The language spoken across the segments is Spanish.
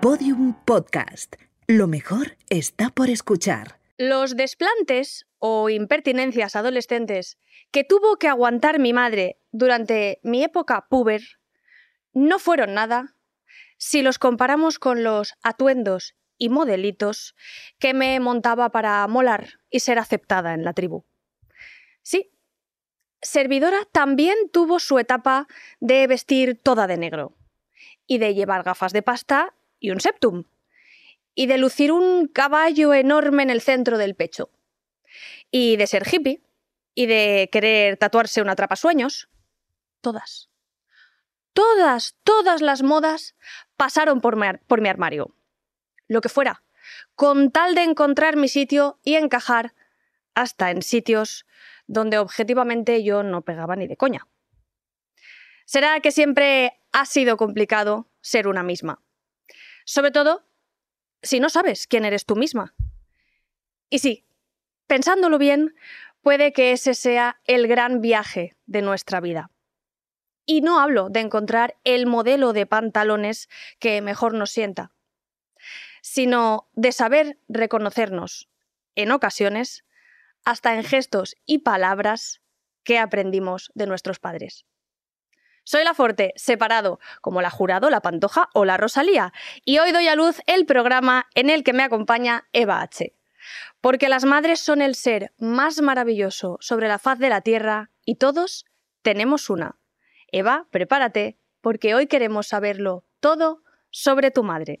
Podium Podcast. Lo mejor está por escuchar. Los desplantes o impertinencias adolescentes que tuvo que aguantar mi madre durante mi época puber no fueron nada si los comparamos con los atuendos y modelitos que me montaba para molar y ser aceptada en la tribu. Sí, Servidora también tuvo su etapa de vestir toda de negro y de llevar gafas de pasta y un septum y de lucir un caballo enorme en el centro del pecho y de ser hippie y de querer tatuarse un atrapasueños. Todas. Todas, todas las modas pasaron por mi, por mi armario. Lo que fuera, con tal de encontrar mi sitio y encajar hasta en sitios donde objetivamente yo no pegaba ni de coña. Será que siempre ha sido complicado ser una misma. Sobre todo si no sabes quién eres tú misma. Y sí, pensándolo bien, puede que ese sea el gran viaje de nuestra vida. Y no hablo de encontrar el modelo de pantalones que mejor nos sienta, sino de saber reconocernos, en ocasiones, hasta en gestos y palabras que aprendimos de nuestros padres. Soy la Forte, separado, como la Jurado, la Pantoja o la Rosalía, y hoy doy a luz el programa en el que me acompaña Eva H. Porque las madres son el ser más maravilloso sobre la faz de la Tierra y todos tenemos una. Eva, prepárate, porque hoy queremos saberlo todo sobre tu madre.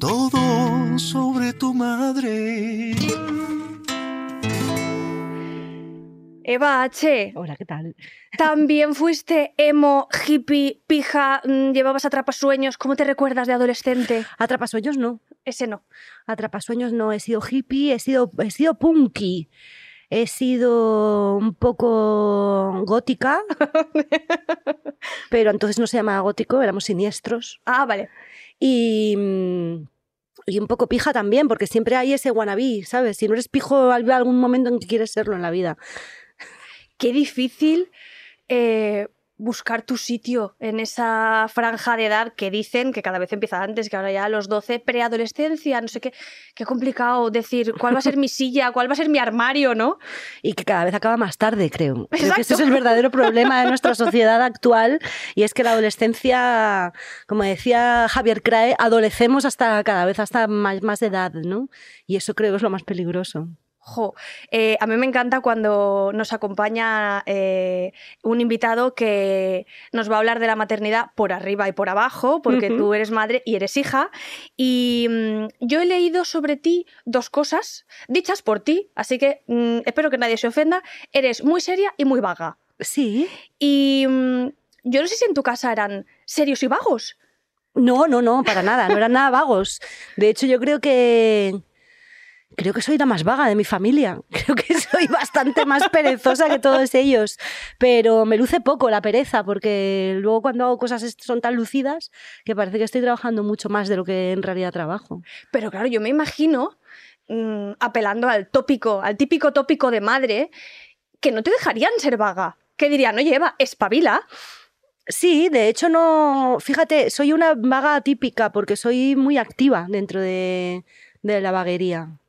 todo sobre tu madre. Eva H. Hola, ¿qué tal? También fuiste emo, hippie, pija, mm, llevabas atrapasueños. ¿Cómo te recuerdas de adolescente? Atrapasueños no. Ese no. Atrapasueños no. He sido hippie, he sido, he sido punky. He sido un poco gótica, pero entonces no se llamaba gótico, éramos siniestros. Ah, vale. Y, mm, y un poco pija también, porque siempre hay ese wannabe, ¿sabes? Si no eres pijo, hay algún momento en que quieres serlo en la vida. Qué difícil eh, buscar tu sitio en esa franja de edad que dicen que cada vez empieza antes, que ahora ya a los 12, preadolescencia, no sé qué. Qué complicado decir cuál va a ser mi silla, cuál va a ser mi armario, ¿no? Y que cada vez acaba más tarde, creo. Creo que ese es el verdadero problema de nuestra sociedad actual y es que la adolescencia, como decía Javier Crae, adolecemos hasta cada vez hasta más, más edad, ¿no? Y eso creo que es lo más peligroso. Jo, eh, a mí me encanta cuando nos acompaña eh, un invitado que nos va a hablar de la maternidad por arriba y por abajo, porque tú eres madre y eres hija. Y mm, yo he leído sobre ti dos cosas dichas por ti, así que mm, espero que nadie se ofenda. Eres muy seria y muy vaga. Sí. Y mm, yo no sé si en tu casa eran serios y vagos. No, no, no, para nada, no eran nada vagos. De hecho, yo creo que. Creo que soy la más vaga de mi familia. Creo que soy bastante más perezosa que todos ellos. Pero me luce poco la pereza, porque luego cuando hago cosas son tan lucidas que parece que estoy trabajando mucho más de lo que en realidad trabajo. Pero claro, yo me imagino, mm, apelando al tópico, al típico tópico de madre, que no te dejarían ser vaga. Que dirían, oye, Eva, espabila. Sí, de hecho no, fíjate, soy una vaga típica porque soy muy activa dentro de, de la vaguería.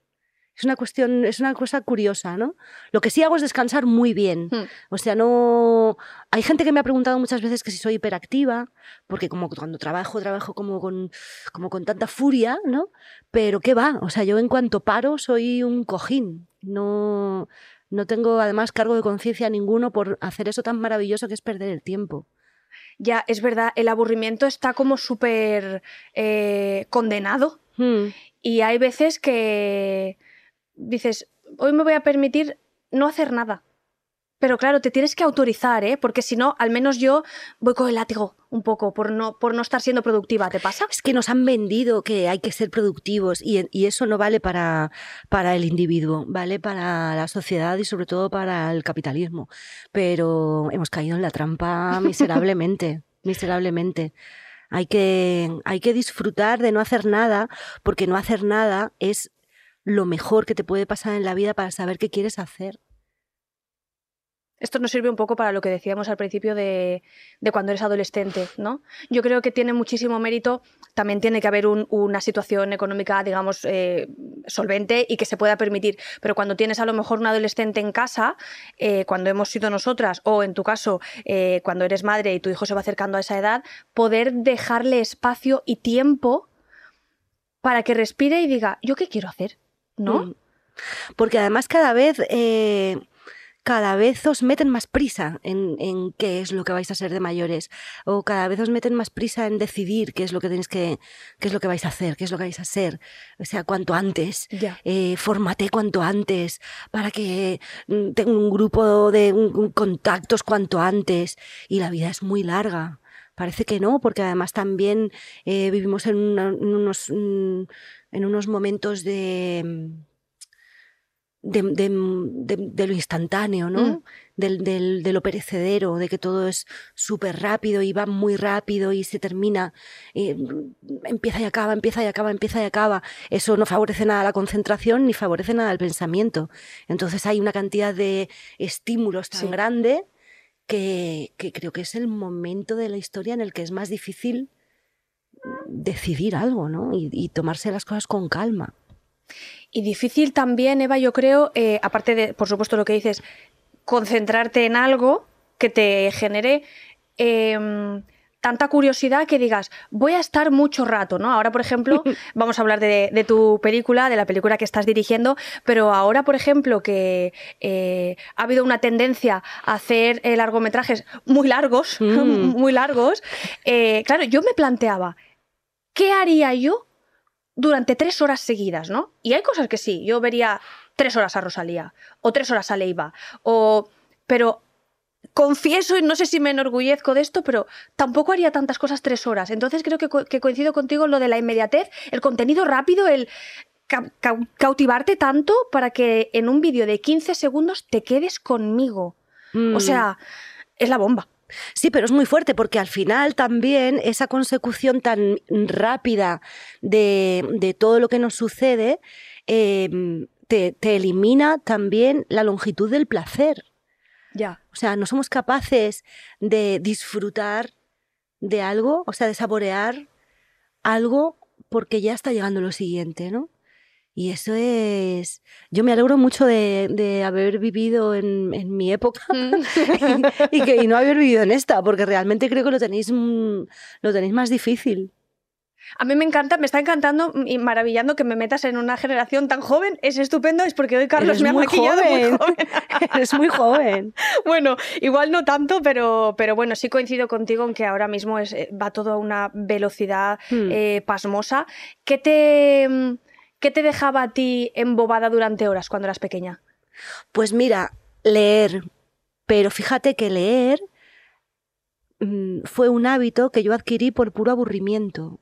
Es una cuestión, es una cosa curiosa, ¿no? Lo que sí hago es descansar muy bien. Hmm. O sea, no. Hay gente que me ha preguntado muchas veces que si soy hiperactiva, porque como cuando trabajo, trabajo como con, como con tanta furia, ¿no? Pero qué va, o sea, yo en cuanto paro soy un cojín. No, no tengo además cargo de conciencia ninguno por hacer eso tan maravilloso que es perder el tiempo. Ya, es verdad, el aburrimiento está como súper eh, condenado. Hmm. Y hay veces que dices, hoy me voy a permitir no hacer nada. Pero claro, te tienes que autorizar, ¿eh? Porque si no, al menos yo voy con el látigo un poco por no, por no estar siendo productiva. ¿Te pasa? Es que nos han vendido que hay que ser productivos y, y eso no vale para, para el individuo, vale para la sociedad y sobre todo para el capitalismo. Pero hemos caído en la trampa miserablemente, miserablemente. Hay que, hay que disfrutar de no hacer nada, porque no hacer nada es lo mejor que te puede pasar en la vida para saber qué quieres hacer. Esto nos sirve un poco para lo que decíamos al principio de, cuando eres adolescente, ¿no? Yo creo que tiene muchísimo mérito, también tiene que haber un- una situación económica, digamos, eh, solvente y que se pueda permitir, pero cuando tienes a lo mejor un adolescente en casa, eh, cuando hemos sido nosotras, o en tu caso, eh, cuando eres madre y tu hijo se va acercando a esa edad, poder dejarle espacio y tiempo para que respire y diga, ¿yo qué quiero hacer? ¿No? Mm. Porque además cada vez, eh, cada vez os meten más prisa en, en qué es lo que vais a ser de mayores. O cada vez os meten más prisa en decidir qué es lo que tenéis que, qué es lo que vais a hacer, qué es lo que vais a ser. O sea, cuanto antes. Eh, fórmate cuanto antes para que mm, tenga un grupo de un- un contactos cuanto antes. Y la vida es muy larga. Parece que no, porque además también eh, vivimos en, una- en unos, mm, en unos momentos de, mm, de, de- de- de lo instantáneo, ¿no? Mm. Del, del- de lo perecedero, de que todo es súper rápido y va muy rápido y se termina, eh, empieza y acaba, empieza y acaba, empieza y acaba. Eso no favorece nada la concentración ni favorece nada el pensamiento. Entonces hay una cantidad de estímulos tan Sí. grande que, creo que es el momento de la historia en el que es más difícil decidir algo, ¿no? Y, y tomarse las cosas con calma. Y difícil también, Eva, yo creo, eh, aparte de, por supuesto, lo que dices, concentrarte en algo que te genere em, tanta curiosidad que digas, voy a estar mucho rato, ¿no? Ahora, por ejemplo, vamos a hablar de, de tu película, de la película que estás dirigiendo, pero ahora, por ejemplo, que eh, ha habido una tendencia a hacer eh, largometrajes muy largos, Mm. muy largos, eh, claro, yo me planteaba, ¿qué haría yo durante tres horas seguidas, ¿no? Y hay cosas que sí, yo vería tres horas a Rosalía, o tres horas a Leiva, o... Pero confieso, y no sé si me enorgullezco de esto, pero tampoco haría tantas cosas tres horas. Entonces creo que, co- que coincido contigo en lo de la inmediatez, el contenido rápido, el ca- cau- cautivarte tanto para que en un vídeo de 15 segundos te quedes conmigo. O Mm. sea, es la bomba. Sí, pero es muy fuerte porque al final también esa consecución tan rápida de, de todo lo que nos sucede eh, te, te elimina también la longitud del placer. Ya. O sea, no somos capaces de disfrutar de algo, o sea, de saborear algo porque ya está llegando lo siguiente, ¿no? Y eso es... Yo me alegro mucho de, de haber vivido en, en mi época y, que, y no haber vivido en esta, porque realmente creo que lo tenéis, mm, lo tenéis más difícil. A mí me encanta, me está encantando y maravillando que me metas en una generación tan joven. Es estupendo, es porque hoy Carlos Eres me ha muy maquillado muy joven. joven. Eres muy joven. Bueno, igual no tanto, pero, pero bueno, sí coincido contigo en que ahora mismo es, eh, va todo a una velocidad Hmm. eh, pasmosa. ¿Qué te, mm, ¿Qué te dejaba a ti embobada durante horas cuando eras pequeña? Pues mira, leer. Pero fíjate que leer mm, fue un hábito que yo adquirí por puro aburrimiento.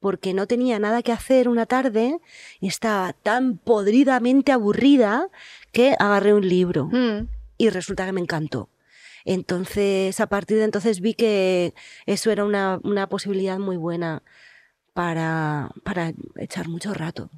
Porque no tenía nada que hacer una tarde y estaba tan podridamente aburrida que agarré un libro Mm, y resulta que me encantó. Entonces, a partir de entonces vi que eso era una, una posibilidad muy buena para, para echar mucho rato.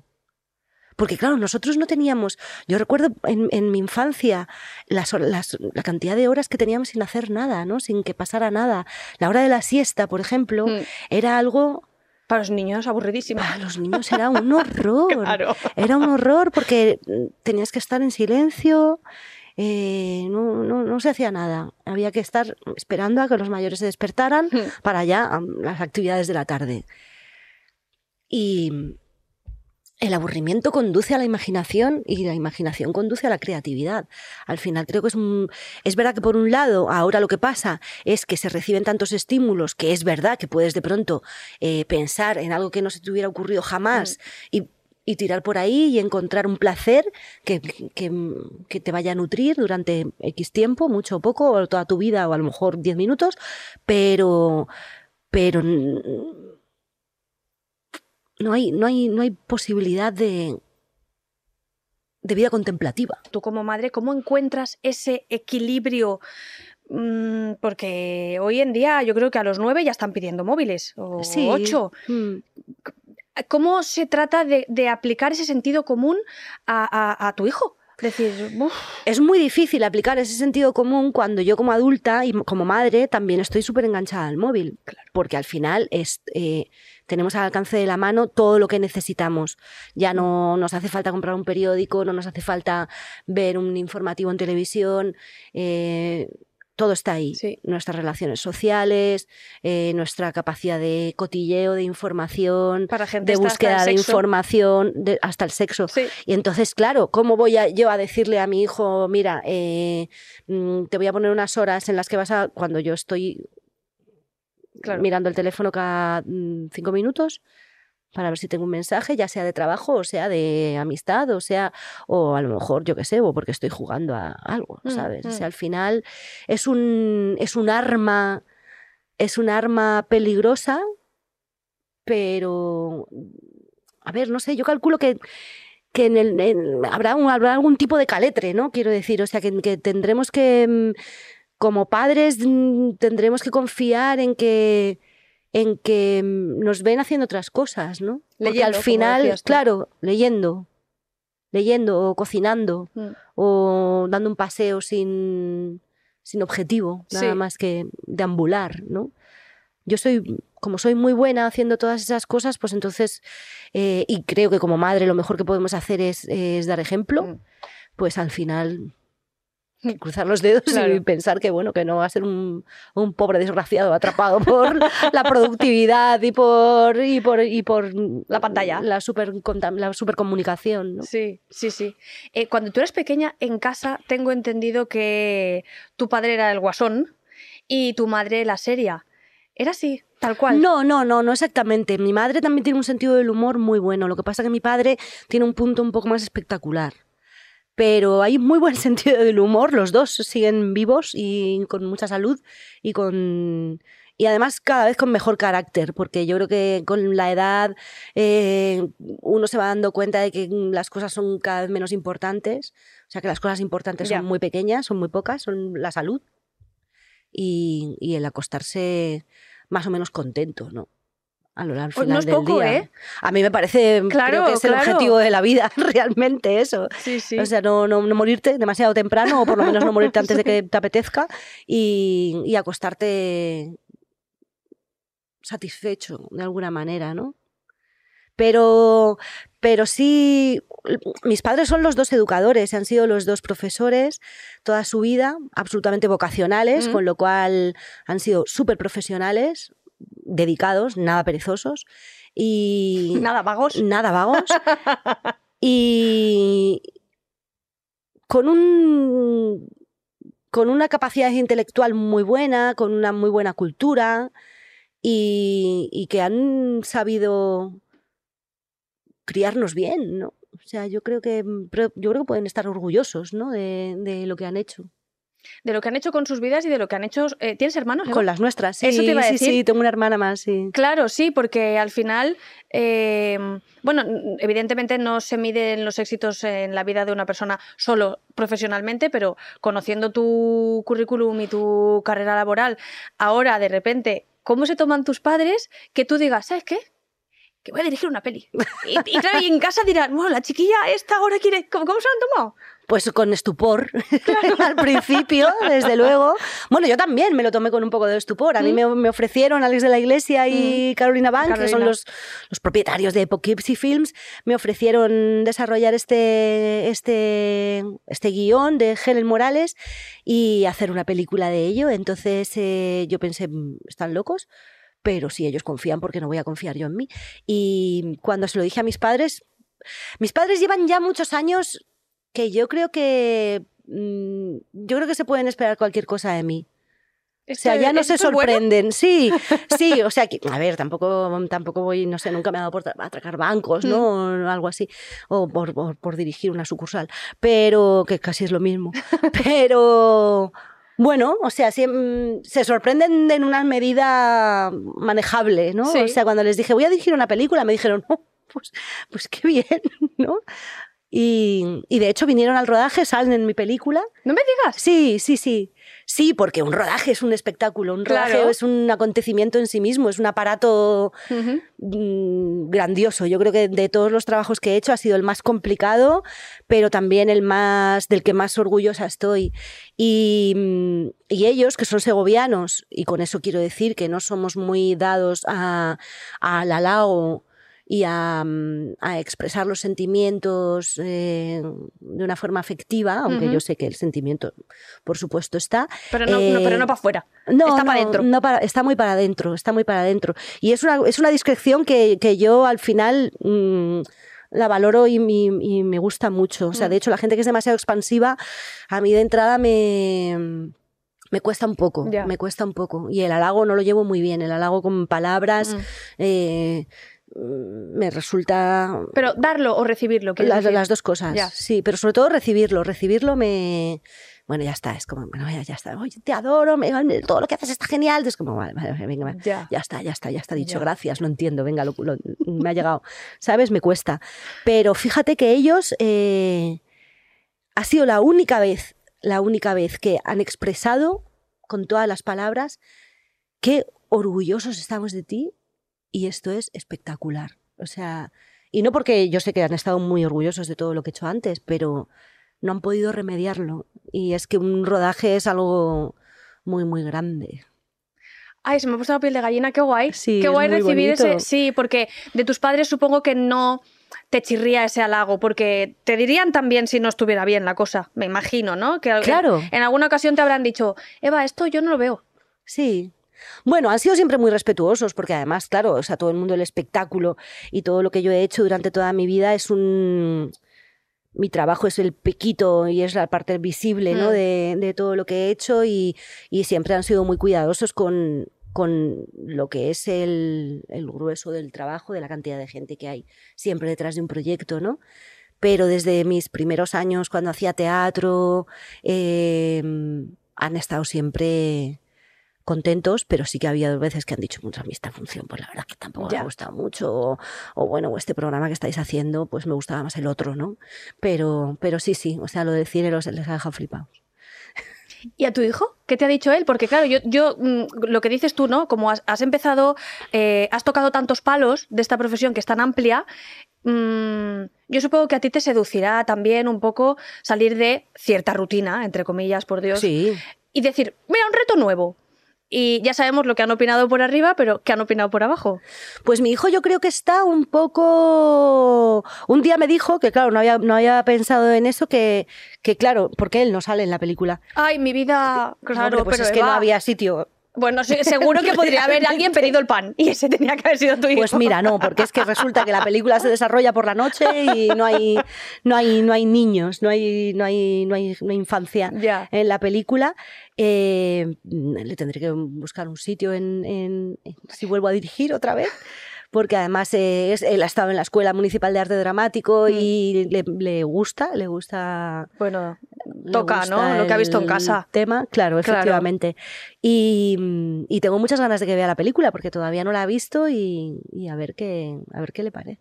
Porque claro, nosotros no teníamos, yo recuerdo en, en mi infancia las, hor- las- la cantidad de horas que teníamos sin hacer nada, ¿no? sin que pasara nada. La hora de la siesta, por ejemplo, mm. era algo, Para los niños, aburridísima. para los niños era un horror. Claro. Era un horror porque mm, tenías que estar en silencio, eh, no, no- no se hacía nada. Había que estar esperando a que los mayores se despertaran Hmm. para ya las actividades de la tarde. Y el aburrimiento conduce a la imaginación y la imaginación conduce a la creatividad. Al final creo que es un... Es verdad que por un lado ahora lo que pasa es que se reciben tantos estímulos que es verdad que puedes de pronto eh, pensar en algo que no se te hubiera ocurrido jamás y y tirar por ahí y encontrar un placer que, que, que, te vaya a nutrir durante X tiempo, mucho o poco, o toda tu vida, o a lo mejor 10 minutos, pero, pero no hay, no hay, no hay posibilidad de, de vida contemplativa. Tú como madre, ¿cómo encuentras ese equilibrio? Mm, porque hoy en día yo creo que a los nueve ya están pidiendo móviles, o Sí. ocho. Mm. ¿Cómo se trata de, de aplicar ese sentido común a, a- a tu hijo? Es decir, uf, Es muy difícil aplicar ese sentido común cuando yo como adulta y como madre también estoy súper enganchada al móvil. Porque al final es, eh, tenemos al alcance de la mano todo lo que necesitamos. Ya no nos hace falta comprar un periódico, no nos hace falta ver un informativo en televisión. eh, todo está ahí. Sí. Nuestras relaciones sociales, eh, nuestra capacidad de cotilleo, de información, para gente de búsqueda de información, de- hasta el sexo. Sí. Y entonces, claro, ¿cómo voy a, yo a decirle a mi hijo, mira, eh, mm, te voy a poner unas horas en las que vas a, cuando yo estoy Claro. mirando el teléfono cada mm, cinco minutos para ver si tengo un mensaje, ya sea de trabajo o sea de amistad, o sea, o a lo mejor, yo qué sé, o porque estoy jugando a algo, Mm, ¿sabes? O mm. sea, al final es un, es un arma, es un arma peligrosa, pero, a ver, no sé, yo calculo que que en el, en- habrá, un- habrá algún tipo de caletre, ¿no? Quiero decir, o sea, que, que tendremos que, mm, como padres, mm, tendremos que confiar en que, en que mm, nos ven haciendo otras cosas, ¿no? Porque Leyendo, al como final, claro, leyendo, leyendo o cocinando Mm. o dando un paseo sin, sin objetivo, nada más que deambular, ¿no? Yo soy, como soy muy buena haciendo todas esas cosas, pues entonces, eh, y creo que como madre lo mejor que podemos hacer es, es dar ejemplo, Mm. pues al final cruzar los dedos y pensar que bueno que no va a ser un, un pobre desgraciado atrapado por la productividad y por y por y por La pantalla. la super la supercomunicación ¿no? Sí, sí, sí. Eh, cuando tú eras pequeña, en casa tengo entendido que tu padre era el guasón y tu madre la seria. ¿Era así? Tal cual. No, no, no, no exactamente. Mi madre también tiene un sentido del humor muy bueno. Lo que pasa es que mi padre tiene un punto un poco más espectacular. Pero hay muy buen sentido del humor. Los dos siguen vivos y con mucha salud y con y además cada vez con mejor carácter, porque yo creo que con la edad eh, uno se va dando cuenta de que las cosas son cada vez menos importantes, o sea que las cosas importantes Ya. son muy pequeñas, son muy pocas, son la salud y, y el acostarse más o menos contento, ¿no? A lo largo no es del poco, día. ¿eh? A mí me parece Claro, creo que es el objetivo de la vida, realmente eso. Sí, sí. O sea, no, no, no morirte demasiado temprano o por lo menos no morirte antes de que te apetezca y, y acostarte satisfecho de alguna manera, ¿no? Pero, pero sí, mis padres son los dos educadores, han sido los dos profesores toda su vida, absolutamente vocacionales, Mm. con lo cual han sido súper profesionales, dedicados, nada perezosos y Nada, vagos. nada vagos y con un con una capacidad intelectual muy buena, con una muy buena cultura y, y que han sabido criarnos bien, ¿no? O sea, yo creo que yo creo que pueden estar orgullosos, ¿no? De, de lo que han hecho. De lo que han hecho con sus vidas y de lo que han hecho. eh, ¿Tienes hermanos? Eva? Con las nuestras, sí. Eso te iba a sí, decir. sí, tengo una hermana más, sí. Claro, sí, porque al final, eh, bueno, evidentemente no se miden los éxitos en la vida de una persona solo profesionalmente, pero conociendo tu currículum y tu carrera laboral, ahora de repente, ¿cómo se toman tus padres que tú digas, ¿sabes qué? Que voy a dirigir una peli. Y, y claro, y en casa dirán, bueno, la chiquilla esta ahora quiere. ¿Cómo, cómo se han tomado? Pues con estupor al principio, desde luego. Bueno, yo también me lo tomé con un poco de estupor. A mí Mm. me, me ofrecieron Alex de la Iglesia y Carolina Bank, que son Carolina. los, los propietarios de Poughkeepsie Films, me ofrecieron desarrollar este, este, este guion de Helen Morales y hacer una película de ello. Entonces eh, yo pensé, "Mm, están locos. Pero si ellos confían, porque no voy a confiar yo en mí? Y cuando se lo dije a mis padres, mis padres llevan ya muchos años que yo creo que mm, yo creo que se pueden esperar cualquier cosa de mí. O sea, Esto- ya no se bueno. sorprenden. Sí, sí, o sea, que, a ver, tampoco, tampoco voy, no sé, nunca me ha dado por tra- atracar bancos, ¿no? O algo así, o por, por- por dirigir una sucursal, pero que casi es lo mismo. Pero, bueno, o sea, siem- se sorprenden en una medida manejable, ¿no? Sí. O sea, cuando les dije, voy a dirigir una película, me dijeron, "Oh, pues, pues qué bien, ¿no? Y, y de hecho vinieron al rodaje, salen en mi película. No me digas. Sí, sí, sí. Sí, porque un rodaje es un espectáculo, un rodaje Claro. es un acontecimiento en sí mismo, es un aparato mm, grandioso. Yo creo que de todos los trabajos que he hecho ha sido el más complicado, pero también el más del que más orgullosa estoy. Y, mm, y ellos, que son segovianos, y con eso quiero decir que no somos muy dados a- al halago y a, mm, a expresar los sentimientos eh, de una forma afectiva, aunque yo sé que el sentimiento, por supuesto, está. Pero no, no, pero Eh, no para afuera. No, Está pa' no, dentro. no para- está muy para adentro, está muy para adentro. Y es una, es una discreción que, que yo al final mm, la valoro y, mi- y me gusta mucho. O sea, Mm. de hecho, la gente que es demasiado expansiva, a mí de entrada me, me cuesta un poco, me cuesta un poco. Y el halago no lo llevo muy bien, el halago con palabras Mm. eh, mm, me resulta... Pero darlo o recibirlo. Las, las dos cosas, Ya. sí, pero sobre todo recibirlo. Recibirlo me. Bueno, ya está, es como, bueno, ya, ya está. Oye, te adoro, me- todo lo que haces está genial. Es como, vale, vale, venga, vale, Ya. ya está, ya está, ya está dicho, Ya. gracias, lo entiendo, venga, lo- lo- me ha llegado. ¿Sabes? Me cuesta. Pero fíjate que ellos. eh, ha sido la única vez, la única vez que han expresado con todas las palabras qué orgullosos estamos de ti y esto es espectacular. O sea, y no porque yo sé que han estado muy orgullosos de todo lo que he hecho antes, pero no han podido remediarlo. Y es que un rodaje es algo muy, muy grande. Ay, se me ha puesto la piel de gallina, qué guay. Sí, qué guay recibir ese. Sí, porque de tus padres supongo que no te chirría ese halago, porque te dirían también si no estuviera bien la cosa, me imagino, ¿no? Que Claro. En alguna ocasión te habrán dicho, Eva, esto yo no lo veo. Sí. Bueno, han sido siempre muy respetuosos porque además, claro, o sea, todo el mundo del espectáculo y todo lo que yo he hecho durante toda mi vida es un... Mi trabajo es el pequito y es la parte visible ¿no? Mm. de, de todo lo que he hecho y, y siempre han sido muy cuidadosos con, con lo que es el, el grueso del trabajo, de la cantidad de gente que hay siempre detrás de un proyecto, ¿no? Pero desde mis primeros años, cuando hacía teatro, eh, han estado siempre contentos, pero sí que ha habido veces que han dicho, muchas esta función, pues la verdad que tampoco me ha gustado mucho, o, o bueno, o este programa que estáis haciendo, pues me gustaba más el otro, ¿no? Pero, pero sí, sí, o sea, lo del cine los, les ha dejado flipados. ¿Y a tu hijo? ¿Qué te ha dicho él? Porque claro, yo, yo mm, lo que dices tú, ¿no? Como has, has empezado, eh, has tocado tantos palos de esta profesión que es tan amplia, mm, yo supongo que a ti te seducirá también un poco salir de cierta rutina, entre comillas, por Dios, Sí, y decir, mira, un reto nuevo. Y ya sabemos lo que han opinado por arriba, pero ¿qué han opinado por abajo? Pues mi hijo yo creo que está un poco... Un día me dijo que, claro, no había, no había pensado en eso, que, que claro, porque él no sale en la película. Ay, mi vida, claro, Hombre, pues pero es que no había sitio. Bueno, seguro que podría haber alguien pedido el pan y ese tenía que haber sido tu hijo. Pues mira, no, porque es que resulta que la película se desarrolla por la noche y no hay, no hay, no hay niños, no hay, no hay, no hay, no hay infancia en la película. Eh, le tendré que buscar un sitio en- en- si vuelvo a dirigir otra vez. Porque además eh, es- él ha estado en la Escuela Municipal de Arte Dramático Mm. y le, le gusta, le gusta Bueno, le toca, ¿no? Lo que ha visto en casa. Tema, claro, Claro. efectivamente. Y, y tengo muchas ganas de que vea la película porque todavía no la ha visto y, y a ver qué, a ver qué le parece.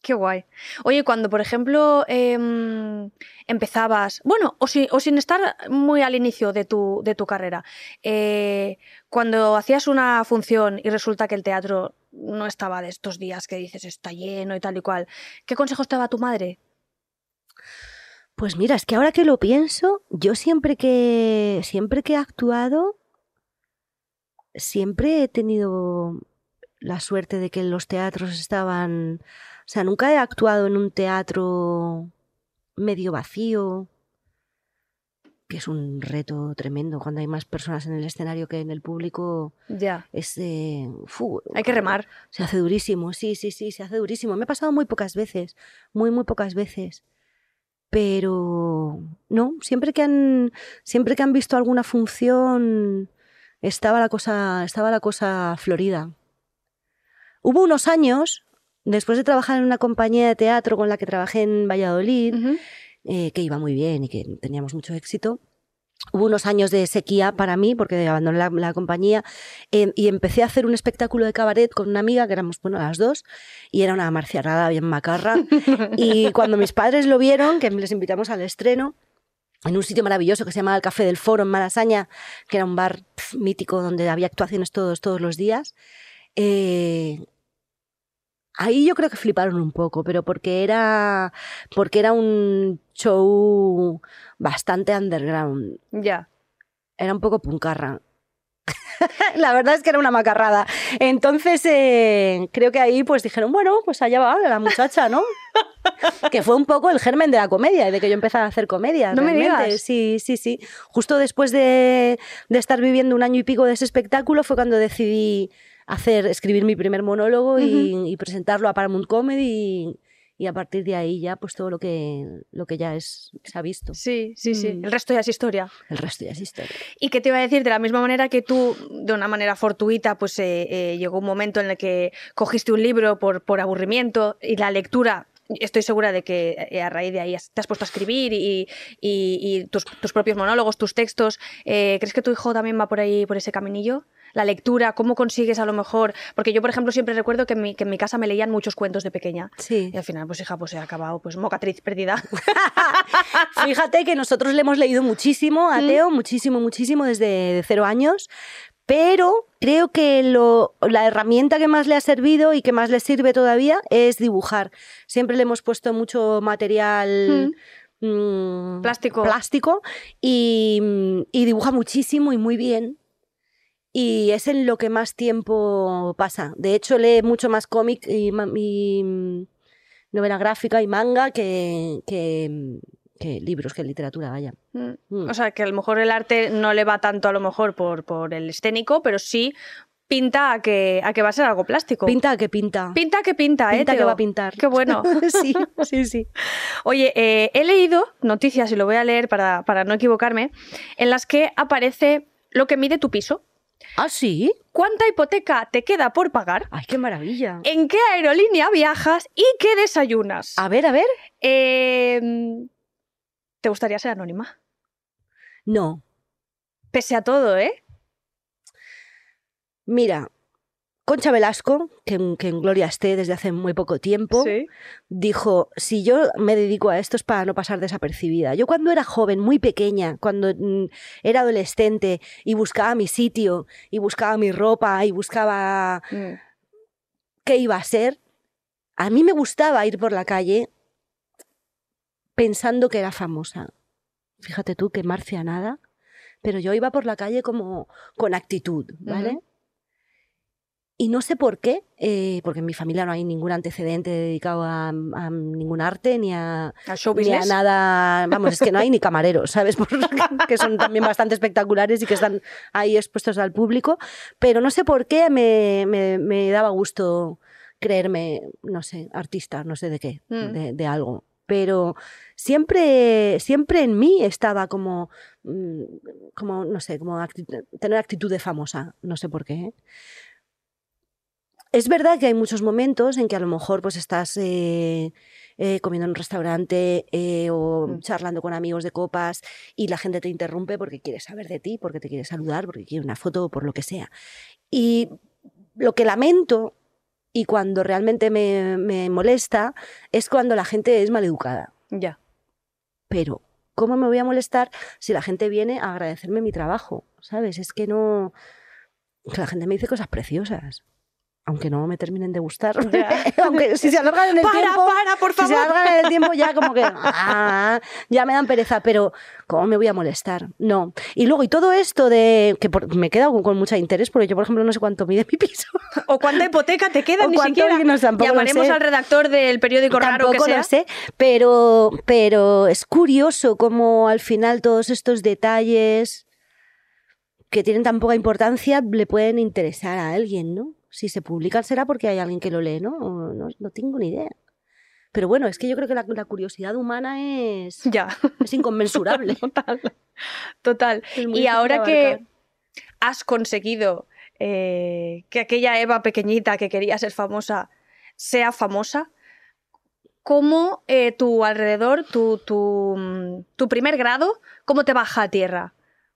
Qué guay. Oye, cuando, por ejemplo, em, empezabas, bueno, o, si- o sin estar muy al inicio de tu, de tu carrera, eh, cuando hacías una función y resulta que el teatro no estaba de estos días que dices está lleno y tal y cual, ¿qué consejos te daba tu madre? Pues mira, es que ahora que lo pienso, yo siempre que siempre que he actuado, siempre he tenido la suerte de que los teatros estaban, o sea, nunca he actuado en un teatro medio vacío, que es un reto tremendo cuando hay más personas en el escenario que en el público. Ya, Es eh, fu, hay que remar. se hace durísimo, sí, sí, sí, se hace durísimo. Me ha pasado muy pocas veces, muy, muy pocas veces. Pero no, siempre que han, siempre que han visto alguna función estaba la cosa, estaba la cosa florida. Hubo unos años, después de trabajar en una compañía de teatro con la que trabajé en Valladolid, eh, que iba muy bien y que teníamos mucho éxito. Hubo unos años de sequía para mí, porque abandoné la, la compañía, eh, y empecé a hacer un espectáculo de cabaret con una amiga, que éramos, bueno, las dos, y era una marciarada bien macarra. y cuando mis padres lo vieron, que les invitamos al estreno, en un sitio maravilloso que se llamaba el Café del Foro en Malasaña, que era un bar mítico donde había actuaciones todos, todos los días, eh, Ahí yo creo que fliparon un poco, pero porque era, porque era un show bastante underground. Ya. Era un poco puncarra. La verdad es que era una macarrada. Entonces, eh, creo que ahí pues dijeron, bueno, pues allá va la muchacha, ¿no? que fue un poco el germen de la comedia, de que yo empezara a hacer comedia. No me digas. Sí, sí, sí. Justo después de, de estar viviendo un año y pico de ese espectáculo fue cuando decidí hacer, escribir mi primer monólogo y, y presentarlo a Paramount Comedy y, y a partir de ahí ya pues todo lo que, lo que ya es, se ha visto. Sí, sí, sí. Mm. El resto ya es historia. El resto ya es historia. Y que te iba a decir, de la misma manera que tú, de una manera fortuita, pues eh, eh, llegó un momento en el que cogiste un libro por, por aburrimiento y la lectura. Estoy segura de que eh, a raíz de ahí te has puesto a escribir y, y- y tus, tus propios monólogos, tus textos. Eh, ¿Crees que tu hijo también va por ahí, por ese caminillo? La lectura, ¿cómo consigues a lo mejor? Porque yo, por ejemplo, siempre recuerdo que en mi, que en mi casa me leían muchos cuentos de pequeña. Sí. Y al final, pues hija, pues he acabado pues mocatriz perdida. Fíjate que nosotros le hemos leído muchísimo a Mm. Teo, muchísimo, muchísimo desde de cero años, pero creo que lo- la herramienta que más le ha servido y que más le sirve todavía es dibujar. Siempre le hemos puesto mucho material mm, Plástico. plástico y, y dibuja muchísimo y muy bien. Y es en lo que más tiempo pasa. De hecho, lee mucho más cómic y, mm, novela gráfica y manga que, que, que libros, que literatura, vaya. Mm. Mm. O sea, que a lo mejor el arte no le va tanto a lo mejor por, por el escénico, pero sí pinta a que, a que va a ser algo plástico. Pinta que pinta. Pinta que pinta, ¿eh? Pinta que va a pintar. Qué bueno. sí, sí, sí. Oye, eh, he leído noticias, y lo voy a leer para, para no equivocarme, en las que aparece lo que mide tu piso. ¿Ah, sí? ¿Cuánta hipoteca te queda por pagar? ¡Ay, qué maravilla! ¿En qué aerolínea viajas y qué desayunas? A ver, a ver. Eh, ¿Te gustaría ser anónima? No. Pese a todo, ¿eh? Mira, Concha Velasco, que, en- que en Gloria esté desde hace muy poco tiempo, dijo, si yo me dedico a esto es para no pasar desapercibida. Yo cuando era joven, muy pequeña, cuando mm, era adolescente y buscaba mi sitio, y buscaba mi ropa, y buscaba Mm. qué iba a ser, a mí me gustaba ir por la calle pensando que era famosa. Fíjate tú que Marcia nada, pero yo iba por la calle como con actitud, ¿vale? Y no sé por qué, eh, porque en mi familia no hay ningún antecedente dedicado a, a ningún arte ni a, nada. Vamos, es que no hay ni camareros, ¿sabes? Que son también bastante espectaculares y que están ahí expuestos al público. Pero no sé por qué me, me- me daba gusto creerme, no sé, artista, no sé de qué, Mm. de, de algo. Pero siempre, siempre en mí estaba como, mm, como no sé, como tener actitud de famosa, no sé por qué. Es verdad que hay muchos momentos en que a lo mejor pues estás eh, eh, comiendo en un restaurante eh, o Mm. charlando con amigos de copas y la gente te interrumpe porque quiere saber de ti, porque te quiere saludar, porque quiere una foto o por lo que sea. Y lo que lamento y cuando realmente me, me molesta es cuando la gente es maleducada. Ya. Pero, ¿cómo me voy a molestar si la gente viene a agradecerme mi trabajo? ¿Sabes? Es que no... la gente me dice cosas preciosas. Aunque no me terminen de gustar. Aunque si se alargan en el Para, tiempo... para, por Si se favor. alargan en el tiempo ya como que... ah, ya me dan pereza, pero ¿cómo me voy a molestar? No. Y luego, y todo esto de... que por- me he quedado con, con mucho interés, porque yo, por ejemplo, no sé cuánto mide mi piso. ¿O cuánta hipoteca te queda? O Ni siquiera. no, tampoco Llamaremos sé. al redactor del periódico raro que Tampoco sea. lo sé, pero, pero es curioso cómo al final todos estos detalles que tienen tan poca importancia le pueden interesar a alguien, ¿no? Si se publican será porque hay alguien que lo lee, ¿no? No, no tengo ni idea. Pero bueno, es que yo creo que la, la curiosidad humana es, Ya, es inconmensurable. total. Total. Y ahora que, has conseguido eh, que aquella Eva pequeñita que quería ser famosa sea famosa, cómo eh, tu alrededor, tu, tu, mm, tu primer grado, cómo te baja a tierra.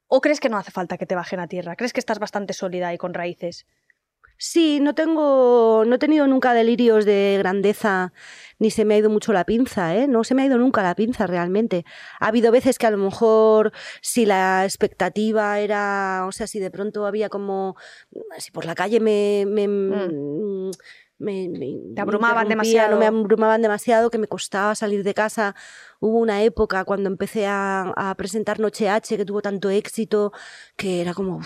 ¿O crees que no hace falta que te bajen a tierra? ¿Crees que estás bastante sólida y con raíces? Sí, no tengo, no he tenido nunca delirios de grandeza, ni se me ha ido mucho la pinza, ¿eh? No se me ha ido nunca la pinza realmente. Ha habido veces que a lo mejor si la expectativa era, o sea, si de pronto había como, si por la calle me, me, Mm. me- me- Te abrumaban me demasiado. No me abrumaban demasiado, que me costaba salir de casa. Hubo una época cuando empecé a, a presentar Noche H, que tuvo tanto éxito, que era como...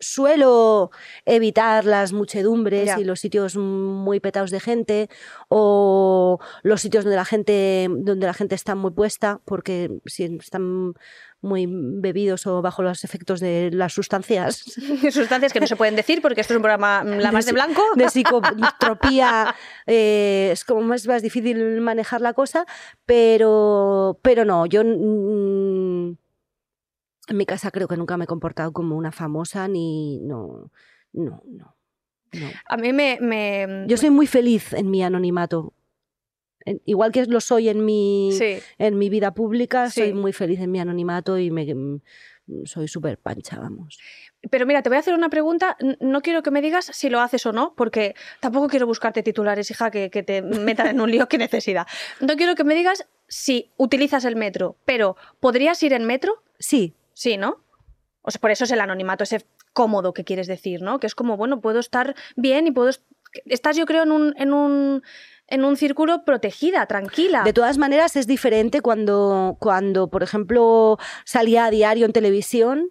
suelo evitar las muchedumbres Ya. y los sitios muy petados de gente o los sitios donde la gente donde la gente está muy puesta porque si están muy bebidos o bajo los efectos de las sustancias Sustancias que no se pueden decir porque esto es un programa mm, la más de De- blanco. de psicotropía eh, es como más, más difícil manejar la cosa, pero, pero no, yo en mi casa creo que nunca me he comportado como una famosa ni no, no, no. no. A mí me... me- Yo soy muy feliz en mi anonimato. Igual que lo soy en mi, Sí. en mi vida pública, Sí. soy muy feliz en mi anonimato y me, mm, soy súper pancha, vamos. Pero mira, te voy a hacer una pregunta. No quiero que me digas si lo haces o no, porque tampoco quiero buscarte titulares, hija, que, que te metan en un lío. ¿Qué necesidad? No quiero que me digas si utilizas el metro, pero ¿podrías ir en metro? Sí, Sí, ¿no? O sea, por eso es el anonimato, ese cómodo que quieres decir, ¿no? Que es como, bueno, puedo estar bien y puedo... est- Estás, yo creo, en un, en un, en un círculo protegida, tranquila. De todas maneras, es diferente cuando, cuando por ejemplo, salía a diario en televisión,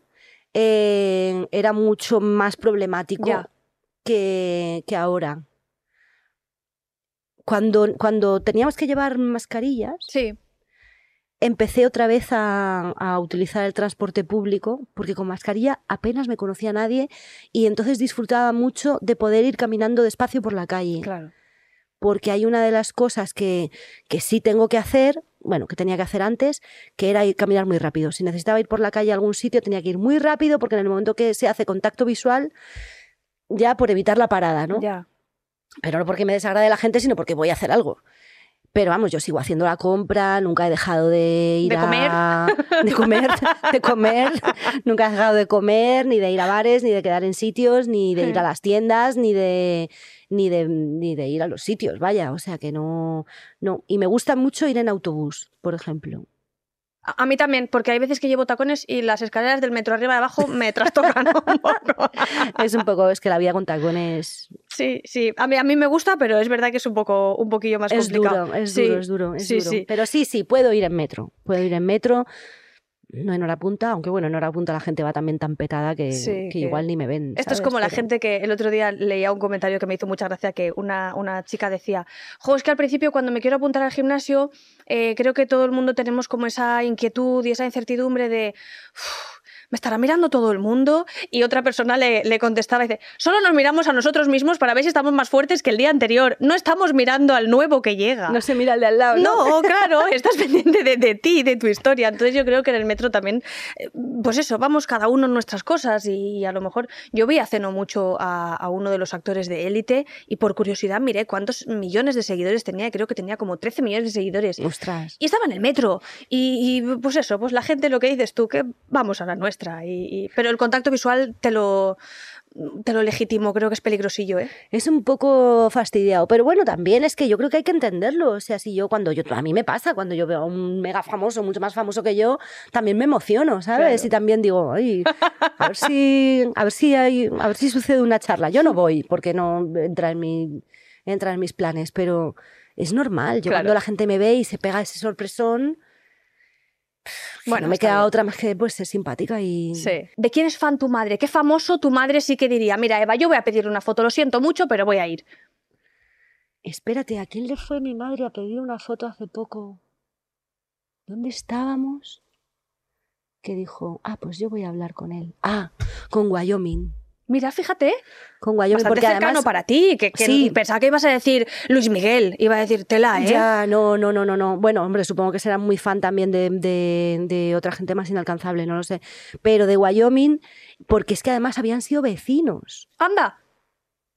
eh, era mucho más problemático que, que ahora. Cuando, cuando teníamos que llevar mascarillas, Sí, empecé otra vez a, a utilizar el transporte público, porque con mascarilla apenas me conocía nadie y entonces disfrutaba mucho de poder ir caminando despacio por la calle claro. porque hay una de las cosas que, que sí tengo que hacer, bueno, que tenía que hacer antes, que era ir caminar muy rápido. Si necesitaba ir por la calle a algún sitio, tenía que ir muy rápido, porque en el momento que se hace contacto visual, ya por evitar la parada, ¿no? Ya. Pero no porque me desagrade la gente, sino porque voy a hacer algo. Pero vamos, yo sigo haciendo la compra, nunca he dejado de ir ¿De comer? a... De comer, de comer. nunca he dejado de comer, ni de ir a bares, ni de quedar en sitios, ni de ir a las tiendas, ni de, ni de, ni de ir a los sitios, vaya. O sea que no, no. Y me gusta mucho ir en autobús, por ejemplo. A a mí también, porque hay veces que llevo tacones y las escaleras del metro arriba y abajo me trastocan un poco. Es un poco, es que la vida con tacones Sí, sí. A mí, a mí me gusta, pero es verdad que es un poco un poquillo más es complicado. duro, es Sí, duro, es duro, es sí, duro. sí. Pero sí, sí, puedo ir en metro. Puedo ir en metro. No en hora punta, aunque bueno, en hora punta la gente va también tan petada que, Sí, que que- igual ni me ven. Esto es como la gente que el otro día leía un comentario que me hizo mucha gracia, que una, una chica decía, jo, es que al principio cuando me quiero apuntar al gimnasio, eh, creo que todo el mundo tenemos como esa inquietud y esa incertidumbre de, "Uf, me estará mirando todo el mundo. Y otra persona le, le contestaba y dice, solo nos miramos a nosotros mismos para ver si estamos más fuertes que el día anterior. No estamos mirando al nuevo que llega. No se mira al de al lado, ¿no? No, claro, estás pendiente de, de ti, de tu historia. Entonces yo creo que en el metro también, eh, pues eso, vamos cada uno en nuestras cosas y, a lo mejor yo vi hace no mucho a, a uno de los actores de Élite y por curiosidad miré cuántos millones de seguidores tenía, y creo que tenía como 13 millones de seguidores. Ostras. Y estaba en el metro. Y, y, pues eso, pues la gente lo que dices tú, que vamos a la nuestra. Y, y- pero el contacto visual te lo, te lo legitimo, creo que es peligrosillo, ¿eh? Es un poco fastidiado, pero bueno, también es que yo creo que hay que entenderlo. O sea, si yo cuando yo, a mí me pasa, cuando yo veo a un mega famoso, mucho más famoso que yo, también me emociono, ¿sabes? Claro. Y también digo, ay, a ver si, a ver si hay, a ver si sucede una charla. Yo no voy porque no entra en mi, entra en mis planes, pero es normal. Yo Claro. cuando la gente me ve y se pega ese sorpresón, Bueno, no me queda bien. otra más que pues ser simpática y Sí. ¿De quién es fan tu madre? ¿Qué famoso tu madre sí que diría? Mira, Eva, yo voy a pedirle una foto, lo siento mucho, pero voy a ir. Espérate, ¿a quién le fue mi madre a pedir una foto hace poco? ¿Dónde estábamos? Que dijo, ah, pues yo voy a hablar con él. Ah, con Wyoming. Mira, fíjate, Con Wyoming, porque cercano además... para ti, que, que Sí. pensaba que ibas a decir Luis Miguel, iba a decir tela, ¿eh? Ya, no, no, no, no, no. Bueno, hombre, supongo que será muy fan también de, de- de otra gente más inalcanzable, no lo sé. Pero de Wyoming, porque es que además habían sido vecinos. Anda.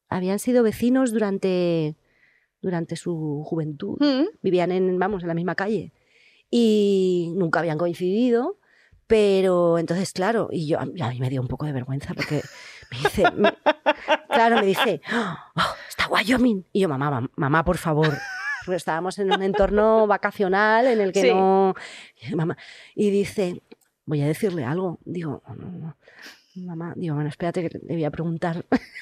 Habían sido vecinos durante, durante su juventud. Mm. Vivían en, vamos, en la misma calle. Y nunca habían coincidido. Pero entonces, claro, y yo a mí me dio un poco de vergüenza porque me dice, me- claro, me dice, "Oh, está Wyoming. Y yo, mamá, mam- mamá, por favor. Porque estábamos en un entorno vacacional en el que Sí. no. Mamá. Y dice, voy a decirle algo. Digo, "No, no, no, mamá, digo, bueno, espérate que le voy a preguntar.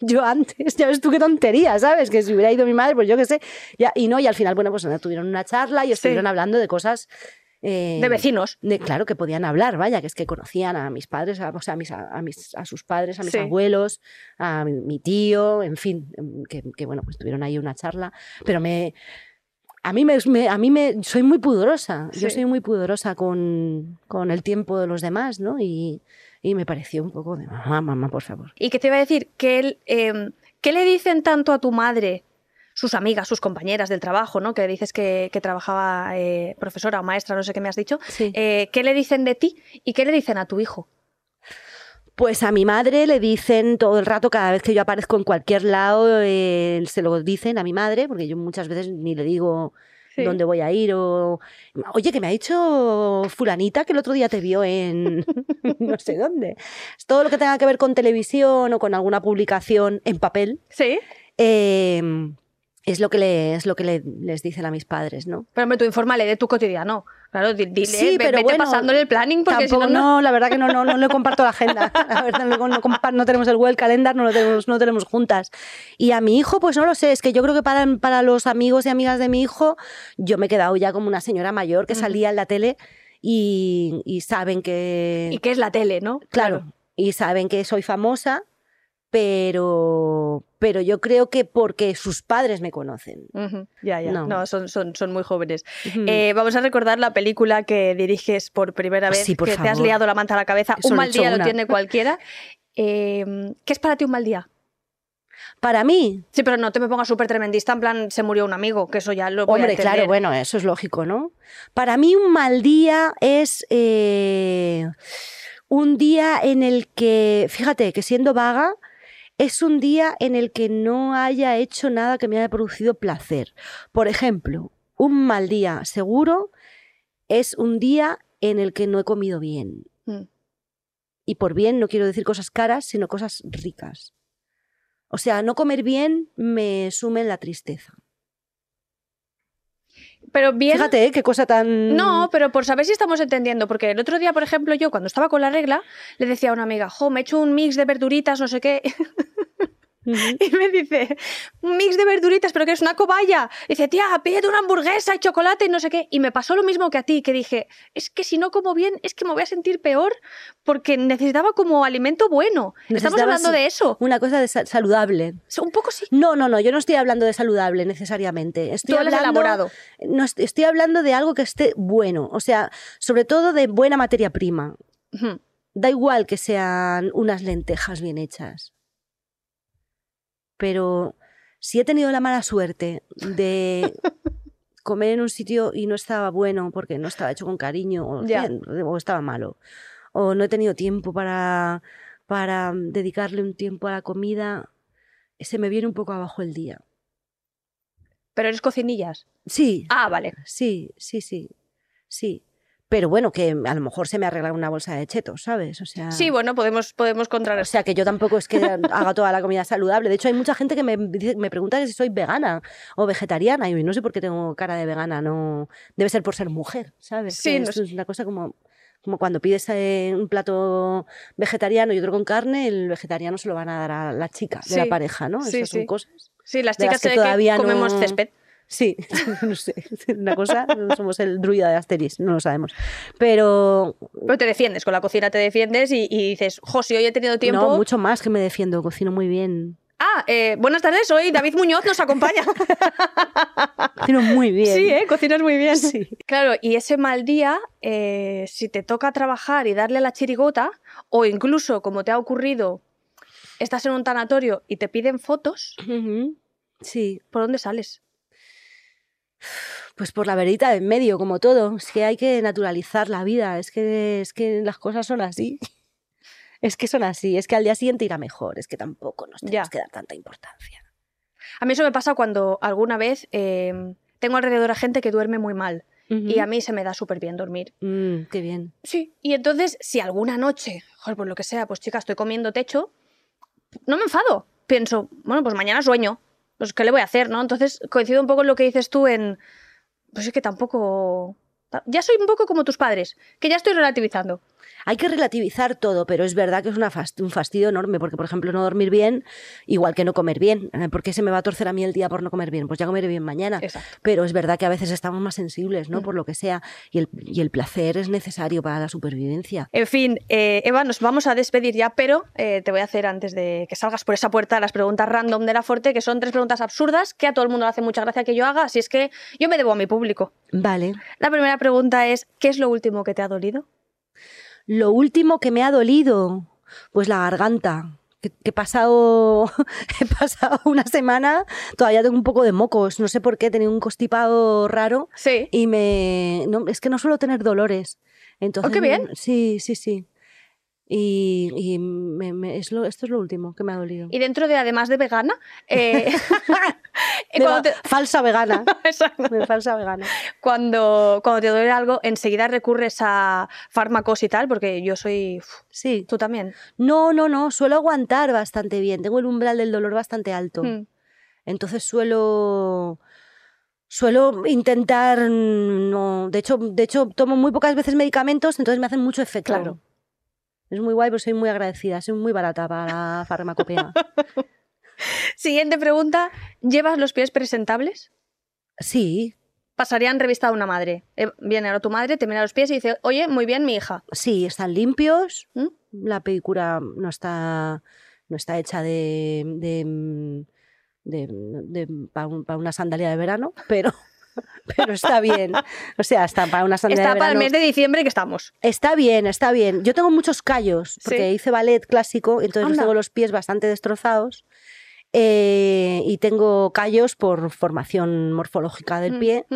Yo antes, ya ves tú qué tontería, ¿sabes? Que si hubiera ido mi madre, pues yo qué sé. Ya, y no, y al final, bueno, pues nada, tuvieron una charla y estuvieron hablando de cosas. Eh, De vecinos. de- claro, que podían hablar, vaya, que es que conocían a mis padres, a, o sea, a, mis, a, mis- a sus padres, a mis Sí. abuelos, a mi, mi tío, en fin, em, que, que, bueno, pues tuvieron ahí una charla, pero me... A mí me, me- a mí me soy muy pudorosa, yo soy muy pudorosa con, con el tiempo de los demás, ¿no? Y, y me pareció un poco de mamá, mamá, por favor. Y que te iba a decir que él, eh, ¿qué le dicen tanto a tu madre, sus amigas, sus compañeras del trabajo, ¿no? Que dices que, que trabajaba eh, profesora o maestra, no sé qué me has dicho. Sí. Eh, ¿Qué le dicen de ti y qué le dicen a tu hijo? Pues a mi madre le dicen todo el rato, cada vez que yo aparezco en cualquier lado, eh, se lo dicen a mi madre, porque yo muchas veces ni le digo Sí. dónde voy a ir o... Oye, que me ha dicho fulanita que el otro día te vio en no sé dónde. Todo lo que tenga que ver con televisión o con alguna publicación en papel Sí. eh, es lo que, le, es lo que le- les dicen a mis padres, ¿no? Pero hombre, tú infórmale de tu cotidiano. Claro, di- dile, Sí, pero vete bueno, pasándole el planning porque si no, no... no, la verdad que no, no, no le comparto la agenda. La verdad, no, no no tenemos el web calendar, no lo tenemos, no tenemos juntas. Y a mi hijo, pues no lo sé, es que yo creo que para, para los amigos y amigas de mi hijo, yo me he quedado ya como una señora mayor que salía en la tele y, y saben que. Y que es la tele, ¿no? claro, y saben que soy famosa, pero, pero yo creo que porque sus padres me conocen. Ya, ya. No, No. son, son, son muy jóvenes. Eh, vamos a recordar la película que diriges por primera Ah, vez, sí, por que te has liado la manta a la cabeza. Un he mal día lo tiene cualquiera. Eh, ¿Qué es para ti un mal día? Para mí, Sí, pero no te me pongas súper tremendista, en plan, se murió un amigo, que eso ya lo voy Hombre, claro, bueno, eso es lógico, ¿no? Para mí un mal día es eh, un día en el que, fíjate, que siendo vaga, es un día en el que no haya hecho nada que me haya producido placer. Por ejemplo, un mal día seguro es un día en el que no he comido bien. Mm. Y por bien no quiero decir cosas caras, sino cosas ricas. O sea, no comer bien me sume en la tristeza. Pero bien... Fíjate, ¿eh? qué cosa tan... No, pero por saber si estamos entendiendo, porque el otro día, por ejemplo, yo cuando estaba con la regla, le decía a una amiga, jo, me he hecho un mix de verduritas, no sé qué, Y me dice, un mix de verduritas, pero que es una cobaya. Y dice, tía, pídete una hamburguesa y chocolate y no sé qué. Y me pasó lo mismo que a ti, que dije, es que si no como bien, es que me voy a sentir peor, porque necesitaba como alimento bueno. Estamos hablando de eso. Una cosa de sa- saludable. Un poco sí. No, no, no, yo no estoy hablando de saludable necesariamente. Estoy Tú hablando, elaborado. No, estoy hablando de algo que esté bueno, o sea, sobre todo de buena materia prima. Da igual que sean unas lentejas bien hechas. Pero si he tenido la mala suerte de comer en un sitio y no estaba bueno porque no estaba hecho con cariño o, estaba malo, o no he tenido tiempo para, para dedicarle un tiempo a la comida, se me viene un poco abajo el día. Pero eres cocinillas. Sí, Ah, vale. sí, sí, sí, sí. Pero bueno, que a lo mejor se me arregla una bolsa de chetos, ¿sabes? O sea, Sí, bueno, podemos, podemos o contrarrestar. sea, que yo tampoco es que haga toda la comida saludable. De hecho, hay mucha gente que me, dice- me pregunta que si soy vegana o vegetariana. Y no sé por qué tengo cara de vegana. No Debe ser por ser mujer, ¿sabes? Sí, no es una cosa como, como cuando pides eh, un plato vegetariano y otro con carne, el vegetariano se lo van a dar a la chica de la Sí, pareja, ¿no? sí, Esas son sí. cosas. Sí, las de las chicas que todavía no- comemos césped. Sí, no sé. Una cosa, somos el druida de Asteris, no lo sabemos. Pero Pero te defiendes, con la cocina te defiendes y, y dices, jo, si hoy he tenido tiempo. no, mucho más que me defiendo, cocino muy bien. Ah, eh, buenas tardes, hoy David Muñoz nos acompaña. Cocino muy bien. sí, ¿eh? Cocinas muy bien. Sí. Claro, y ese mal día, eh, si te toca trabajar y darle a la chirigota, o incluso, como te ha ocurrido, estás en un tanatorio y te piden fotos. Sí, ¿por dónde sales? Pues por la verita de en medio, como todo. Es que hay que naturalizar la vida, es que, es que las cosas son así. Es que son así, es que al día siguiente irá mejor, es que tampoco nos tenemos Ya. que dar tanta importancia. A mí eso me pasa cuando alguna vez eh, tengo alrededor a gente que duerme muy mal y a mí se me da súper bien dormir. Mm, qué bien. Sí, y entonces si alguna noche, joder, por lo que sea, pues chica, estoy comiendo techo, no me enfado. Pienso, bueno, pues mañana sueño, pues ¿qué le voy a hacer, no? Entonces coincido un poco en lo que dices tú en, pues es que tampoco... Ya soy un poco como tus padres, que ya estoy relativizando. Hay que relativizar todo, pero es verdad que es una fast- un fastidio enorme, porque, por ejemplo, no dormir bien, igual que no comer bien. Eh, ¿Por qué se me va a torcer a mí el día por no comer bien? Pues ya comeré bien mañana. Exacto. Pero es verdad que a veces estamos más sensibles, ¿no? Mm. Por lo que sea. Y el, y el placer es necesario para la supervivencia. En fin, eh, Eva, nos vamos a despedir ya, pero eh, te voy a hacer antes de que salgas por esa puerta las preguntas random de la Forte, que son tres preguntas absurdas que a todo el mundo le hace mucha gracia que yo haga, así es que yo me debo a mi público. Vale. La primera pregunta es, ¿qué es lo último que te ha dolido? Lo último que me ha dolido, pues la garganta. Que, que he, pasado, he pasado una semana, todavía tengo un poco de mocos, no sé por qué, tenía un constipado raro Sí. y me... No, es que no suelo tener dolores. Entonces, Oh, qué bien. Sí, sí, sí. Y, y me- me- es lo, esto es lo último que me ha dolido. Y dentro de, además de vegana, eh, cuando, te, Falsa vegana. Falsa vegana. cuando, cuando te duele algo, enseguida recurres a fármacos y tal, porque yo soy... uf, Sí. Tú también. No, no, no, suelo aguantar bastante bien. Tengo el umbral del dolor bastante alto. Mm. Entonces suelo suelo intentar no, de hecho, de hecho tomo muy pocas veces medicamentos, entonces me hacen mucho efecto. Claro. Es muy guay, pero soy muy agradecida, soy muy barata para la farmacopea. Siguiente pregunta, ¿llevas los pies presentables? Sí, Pasarían revista a una madre. Eh, viene ahora tu madre, te mira los pies y dice, oye, muy bien, mi hija. sí, están limpios. ¿Mm? La pedicura no está no está hecha de de, para una sandalia de verano, pero pero está bien. O sea, está para una sandalia Está de para el mes de diciembre que estamos. Está bien, está bien. Yo tengo muchos callos, porque Sí. hice ballet clásico, entonces Anda. tengo los pies bastante destrozados. Eh, y tengo callos por formación morfológica del Mm, pie,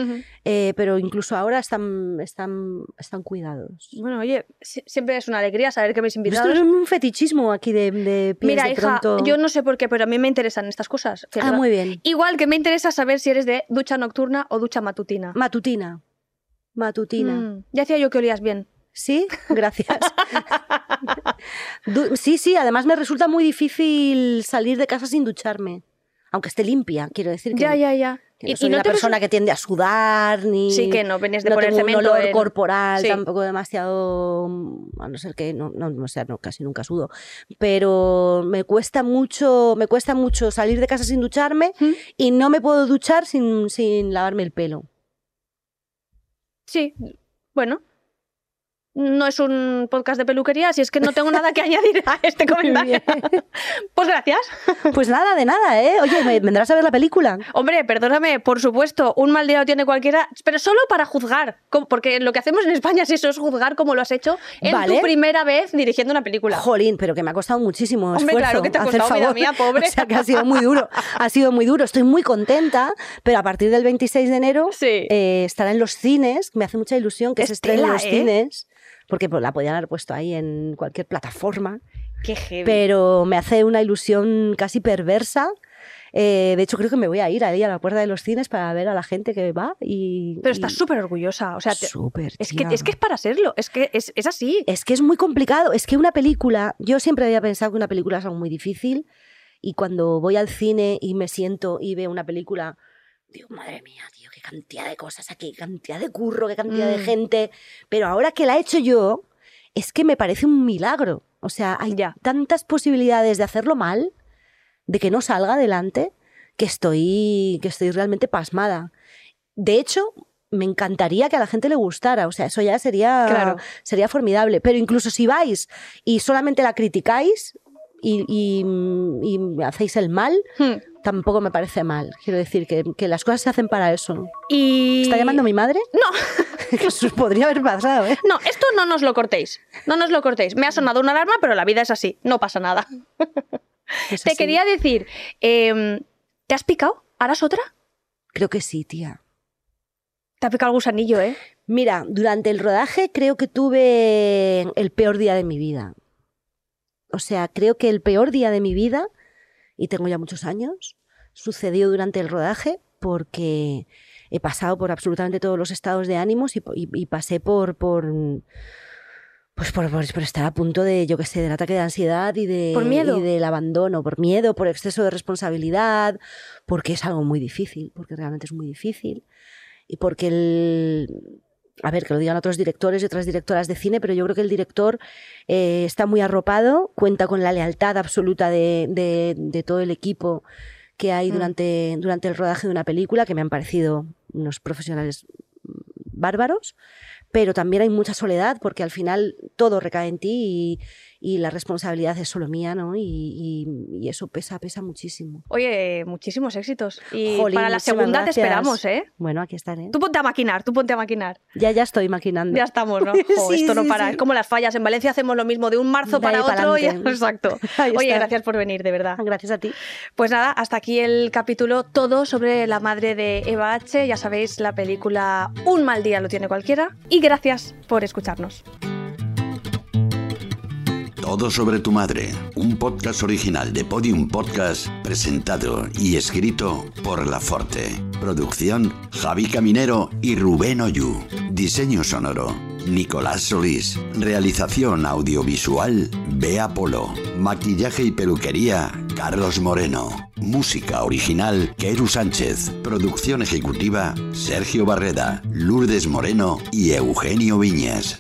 eh, pero incluso ahora están, están, están cuidados. Bueno, oye, si- siempre es una alegría saber que mis Esto invitados... es un fetichismo aquí de, de pies Mira, de hija, pronto. yo no sé por qué, pero a mí me interesan estas cosas. Ah, muy bien. Igual que me interesa saber si eres de ducha nocturna o ducha matutina. Matutina. Matutina. Mm, ya decía yo que olías bien. Sí, gracias. Sí, sí, además me resulta muy difícil salir de casa sin ducharme. Aunque esté limpia, quiero decir que, Ya, ya, ya. que no soy una persona que tiende a sudar ni Sí, que no vienes de no poner tengo un olor en- corporal Sí. tampoco demasiado a no ser que no, no, no, sea, no, casi nunca sudo pero me cuesta mucho me cuesta mucho salir de casa sin ducharme ¿Mm? y no me puedo duchar sin, sin lavarme el pelo Sí, bueno. No es un podcast de peluquería, así es que no tengo nada que añadir a este comentario. Pues gracias. pues nada de nada eh oye ¿me vendrás a ver la película Hombre, perdóname, por supuesto, un mal día lo tiene cualquiera, pero solo para juzgar, porque lo que hacemos en España es eso, es juzgar como lo has hecho en Vale. tu primera vez dirigiendo una película. Jolín, pero que me ha costado muchísimo Hombre, esfuerzo. claro que te ha costado, vida favor. mía, pobre. O sea, que ha sido muy duro. Ha sido muy duro. Estoy muy contenta, pero a partir del 26 de enero Sí. eh, estará en los cines. Me hace mucha ilusión que Es se estrene en los ¿eh? cines, porque pues, la podían haber puesto ahí en cualquier plataforma. Qué heavy. Pero me hace una ilusión casi perversa. Eh, de hecho, creo que me voy a ir ahí a la puerta de los cines para ver a la gente que va y... Pero estás súper orgullosa, o sea, te- es, que, es que es para serlo, es que es, es así. Es que es muy complicado. Es que una película, yo siempre había pensado que una película es algo muy difícil y cuando voy al cine y me siento y veo una película, digo, madre mía, tío, qué cantidad de cosas aquí, qué cantidad de curro, qué cantidad de Mm. gente. Pero ahora que la he hecho yo, es que me parece un milagro. O sea, hay Ya. tantas posibilidades de hacerlo mal, de que no salga adelante, que estoy, que estoy realmente pasmada. De hecho, me encantaría que a la gente le gustara. O sea, eso ya sería, Claro. sería formidable. Pero incluso si vais y solamente la criticáis y, y- y hacéis el mal, Hmm. Tampoco me parece mal. Quiero decir que, que las cosas se hacen para eso. Y... ¿Está llamando mi madre? No, podría haber pasado, ¿eh? no, esto no nos lo cortéis. No nos lo cortéis. Me ha sonado una alarma, pero la vida es así, no pasa nada. Es Te así. quería decir, em, ¿te has picado? ¿Harás otra? Creo que sí, tía. Te ha picado el gusanillo, ¿eh? Mira, durante el rodaje creo que tuve el peor día de mi vida. O sea, creo que el peor día de mi vida, y tengo ya muchos años, sucedió durante el rodaje porque he pasado por absolutamente todos los estados de ánimos y, po- y- y pasé por, por pues por, por- por estar a punto de, yo qué sé, del ataque de ansiedad y, de, ¿Por miedo? y del abandono, por miedo, por exceso de responsabilidad, porque es algo muy difícil, porque realmente es muy difícil y porque el... A ver, que lo digan otros directores y otras directoras de cine, pero yo creo que el director eh, está muy arropado, cuenta con la lealtad absoluta de, de- de todo el equipo que hay Mm. durante, durante el rodaje de una película, que me han parecido unos profesionales bárbaros, pero también hay mucha soledad porque al final todo recae en ti y, y la responsabilidad es solo mía, ¿no? Y, y- y eso pesa, pesa muchísimo. Oye, muchísimos éxitos. Y Jolín, para la segunda te gracias. esperamos, ¿eh? Bueno, aquí estaré. Tú ponte a maquinar, tú ponte a maquinar. Ya, ya estoy maquinando. Ya estamos, ¿no? Jo, Sí, esto no sí, para. sí. Es como las fallas. En Valencia hacemos lo mismo de un marzo De para otro. y- pa'lante. Exacto. Oye, gracias por venir, de verdad. Gracias a ti. Pues nada, hasta aquí el capítulo todo sobre la madre de Eva H. Ya sabéis, la película Un mal día lo tiene cualquiera. Gracias por escucharnos. Todo sobre tu madre, un podcast original de Podium Podcast, presentado y escrito por La Forte. Producción, Javi Caminero y Rubén Oyu. Diseño sonoro, Nicolás Solís. Realización audiovisual, Bea Polo. Maquillaje y peluquería, Carlos Moreno. Música original, Keru Sánchez. Producción ejecutiva, Sergio Barreda, Lourdes Moreno y Eugenio Viñas.